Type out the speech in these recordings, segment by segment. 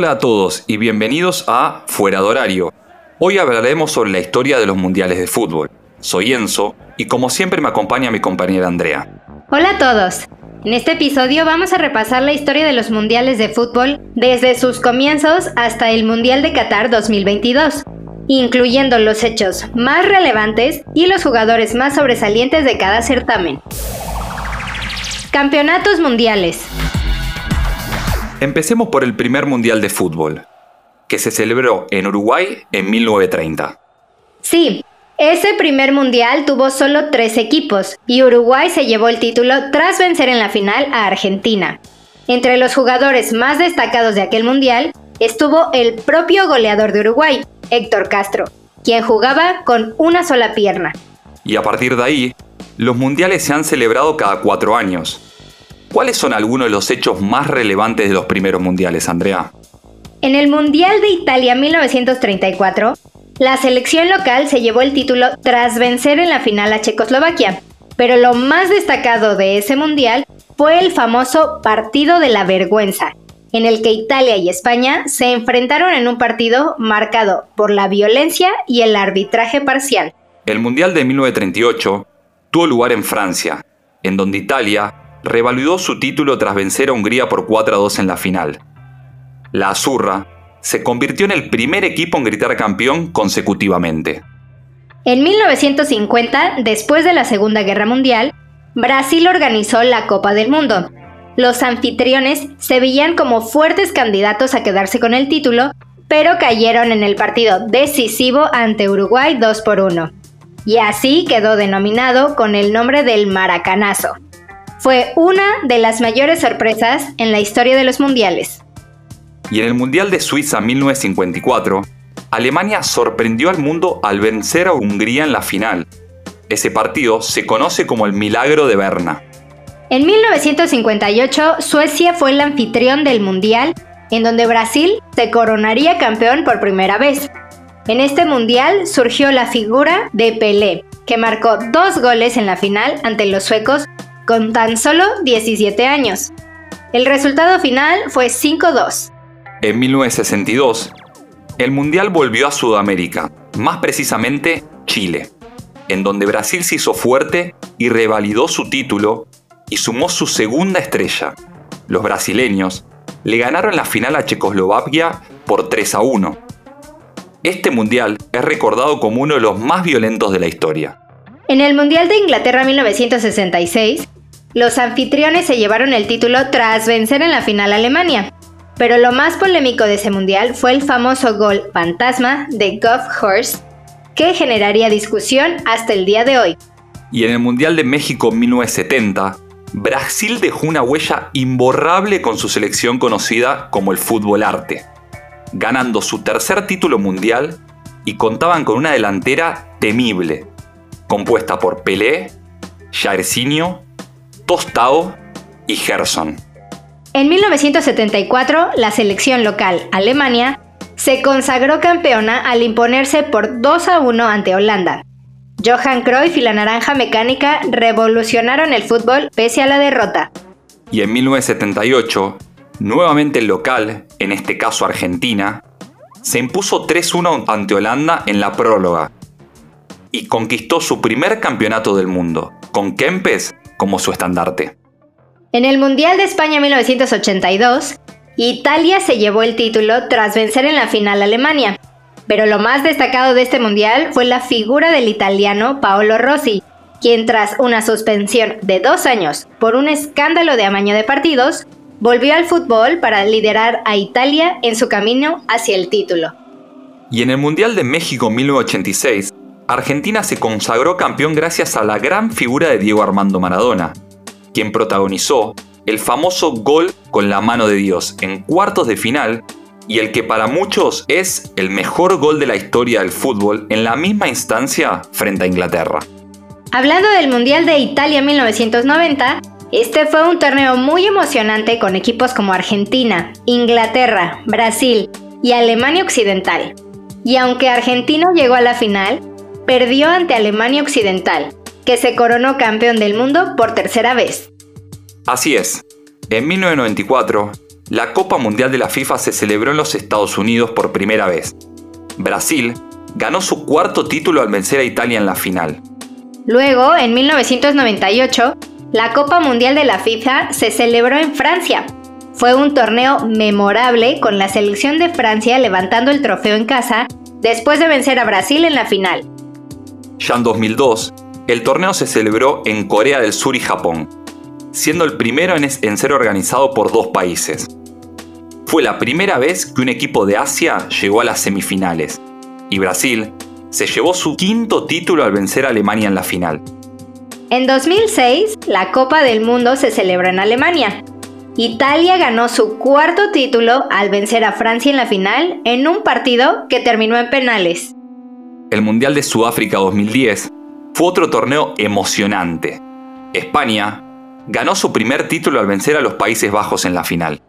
Hola a todos y bienvenidos a Fuera de Horario. Hoy hablaremos sobre la historia de los mundiales de fútbol. Soy Enzo y como siempre me acompaña mi compañera Andrea. Hola a todos. En este episodio vamos a repasar la historia de los mundiales de fútbol desde sus comienzos hasta el Mundial de Qatar 2022, incluyendo los hechos más relevantes y los jugadores más sobresalientes de cada certamen. Campeonatos mundiales. Empecemos por el primer Mundial de Fútbol, que se celebró en Uruguay en 1930. Sí, ese primer Mundial tuvo solo tres equipos y Uruguay se llevó el título tras vencer en la final a Argentina. Entre los jugadores más destacados de aquel Mundial estuvo el propio goleador de Uruguay, Héctor Castro, quien jugaba con una sola pierna. Y a partir de ahí, los mundiales se han celebrado cada cuatro años, ¿Cuáles son algunos de los hechos más relevantes de los primeros mundiales, Andrea? En el Mundial de Italia 1934, la selección local se llevó el título tras vencer en la final a Checoslovaquia, pero lo más destacado de ese mundial fue el famoso Partido de la Vergüenza, en el que Italia y España se enfrentaron en un partido marcado por la violencia y el arbitraje parcial. El Mundial de 1938 tuvo lugar en Francia, en donde Italia revalidó su título tras vencer a Hungría por 4 a 2 en la final. La Azurra se convirtió en el primer equipo en gritar campeón consecutivamente. En 1950, después de la Segunda Guerra Mundial, Brasil organizó la Copa del Mundo. Los anfitriones se veían como fuertes candidatos a quedarse con el título, pero cayeron en el partido decisivo ante Uruguay 2 por 1. Y así quedó denominado con el nombre del Maracanazo. Fue una de las mayores sorpresas en la historia de los mundiales. Y en el Mundial de Suiza 1954, Alemania sorprendió al mundo al vencer a Hungría en la final. Ese partido se conoce como el Milagro de Berna. En 1958, Suecia fue el anfitrión del Mundial, en donde Brasil se coronaría campeón por primera vez. En este Mundial surgió la figura de Pelé, que marcó dos goles en la final ante los suecos con tan solo 17 años. El resultado final fue 5-2. En 1962, el Mundial volvió a Sudamérica, más precisamente Chile, en donde Brasil se hizo fuerte y revalidó su título y sumó su segunda estrella. Los brasileños le ganaron la final a Checoslovaquia por 3 a 1. Este mundial es recordado como uno de los más violentos de la historia. En el Mundial de Inglaterra 1966, los anfitriones se llevaron el título tras vencer en la final a Alemania. Pero lo más polémico de ese mundial fue el famoso gol fantasma de Goff Horst, que generaría discusión hasta el día de hoy. Y en el Mundial de México 1970, Brasil dejó una huella imborrable con su selección conocida como el fútbol arte, ganando su tercer título mundial y contaban con una delantera temible, compuesta por Pelé, Jairzinho Tostao y Gerson. En 1974, la selección local, Alemania, se consagró campeona al imponerse por 2 a 1 ante Holanda. Johan Cruyff y la naranja mecánica revolucionaron el fútbol pese a la derrota. Y en 1978, nuevamente el local, en este caso Argentina, se impuso 3-1 ante Holanda en la próloga y conquistó su primer campeonato del mundo, con Kempes como su estandarte. En el Mundial de España 1982, Italia se llevó el título tras vencer en la final a Alemania. Pero lo más destacado de este mundial fue la figura del italiano Paolo Rossi, quien tras una suspensión de dos años por un escándalo de amaño de partidos, volvió al fútbol para liderar a Italia en su camino hacia el título. Y en el Mundial de México 1986, Argentina se consagró campeón gracias a la gran figura de Diego Armando Maradona, quien protagonizó el famoso gol con la mano de Dios en cuartos de final y el que para muchos es el mejor gol de la historia del fútbol en la misma instancia frente a Inglaterra. Hablando del Mundial de Italia 1990, este fue un torneo muy emocionante con equipos como Argentina, Inglaterra, Brasil y Alemania Occidental. Y aunque Argentina llegó a la final, perdió ante Alemania Occidental, que se coronó campeón del mundo por tercera vez. Así es. En 1994, la Copa Mundial de la FIFA se celebró en los Estados Unidos por primera vez. Brasil ganó su cuarto título al vencer a Italia en la final. Luego, en 1998, la Copa Mundial de la FIFA se celebró en Francia. Fue un torneo memorable con la selección de Francia levantando el trofeo en casa después de vencer a Brasil en la final. Ya en 2002, el torneo se celebró en Corea del Sur y Japón, siendo el primero en, ser organizado por dos países. Fue la primera vez que un equipo de Asia llegó a las semifinales, y Brasil se llevó su quinto título al vencer a Alemania en la final. En 2006, la Copa del Mundo se celebró en Alemania. Italia ganó su cuarto título al vencer a Francia en la final en un partido que terminó en penales. El Mundial de Sudáfrica 2010 fue otro torneo emocionante. España ganó su primer título al vencer a los Países Bajos en la final.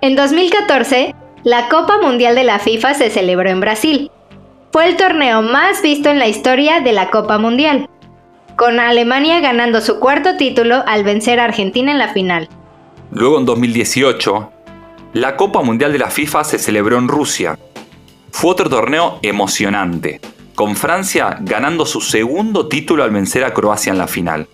En 2014, la Copa Mundial de la FIFA se celebró en Brasil. Fue el torneo más visto en la historia de la Copa Mundial, con Alemania ganando su cuarto título al vencer a Argentina en la final. Luego en 2018, la Copa Mundial de la FIFA se celebró en Rusia. Fue otro torneo emocionante, con Francia ganando su segundo título al vencer a Croacia en la final.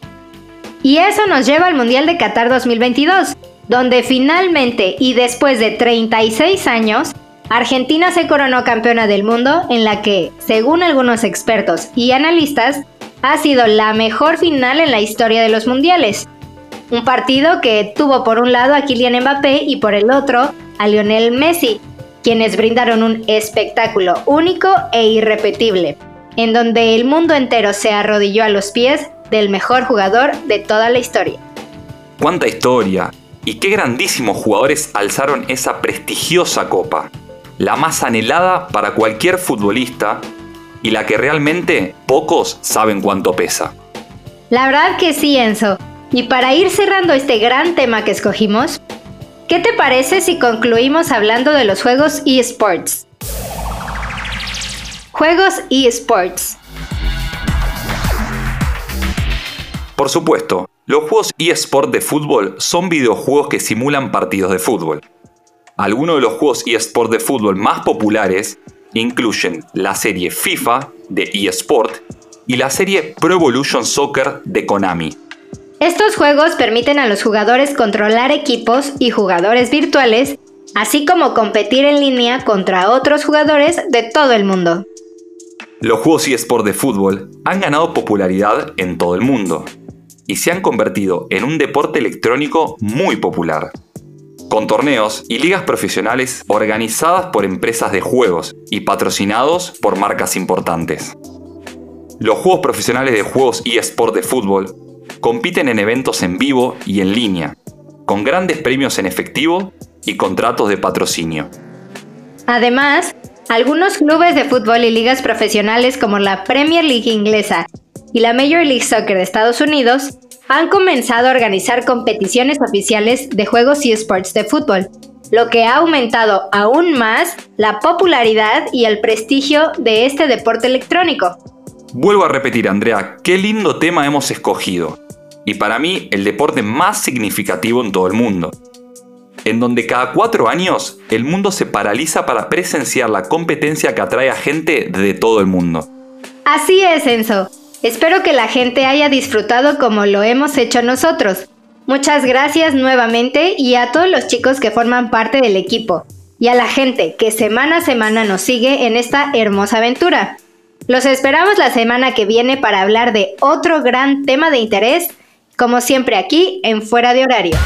Y eso nos lleva al Mundial de Qatar 2022, donde finalmente y después de 36 años, Argentina se coronó campeona del mundo en la que, según algunos expertos y analistas, ha sido la mejor final en la historia de los mundiales. Un partido que tuvo por un lado a Kylian Mbappé y por el otro a Lionel Messi, quienes brindaron un espectáculo único e irrepetible, en donde el mundo entero se arrodilló a los pies del mejor jugador de toda la historia. ¡Cuánta historia! Y qué grandísimos jugadores alzaron esa prestigiosa copa, la más anhelada para cualquier futbolista y la que realmente pocos saben cuánto pesa. La verdad que sí, Enzo. Y para ir cerrando este gran tema que escogimos, ¿qué te parece si concluimos hablando de los juegos eSports? Juegos eSports. Por supuesto, los juegos eSports de fútbol son videojuegos que simulan partidos de fútbol. Algunos de los juegos eSports de fútbol más populares incluyen la serie FIFA de eSport y la serie Pro Evolution Soccer de Konami. Estos juegos permiten a los jugadores controlar equipos y jugadores virtuales, así como competir en línea contra otros jugadores de todo el mundo. Los juegos eSport de fútbol han ganado popularidad en todo el mundo y se han convertido en un deporte electrónico muy popular con torneos y ligas profesionales organizadas por empresas de juegos y patrocinados por marcas importantes. Los juegos profesionales de juegos eSport de fútbol compiten en eventos en vivo y en línea, con grandes premios en efectivo y contratos de patrocinio. Además, algunos clubes de fútbol y ligas profesionales como la Premier League inglesa y la Major League Soccer de Estados Unidos han comenzado a organizar competiciones oficiales de juegos y esports de fútbol, lo que ha aumentado aún más la popularidad y el prestigio de este deporte electrónico. Vuelvo a repetir, Andrea, qué lindo tema hemos escogido. Y para mí, el deporte más significativo en todo el mundo. En donde cada cuatro años el mundo se paraliza para presenciar la competencia que atrae a gente de todo el mundo. Así es, Enzo. Espero que la gente haya disfrutado como lo hemos hecho nosotros. Muchas gracias nuevamente y a todos los chicos que forman parte del equipo y a la gente que semana a semana nos sigue en esta hermosa aventura. Los esperamos la semana que viene para hablar de otro gran tema de interés, como siempre aquí en Fuera de Horario.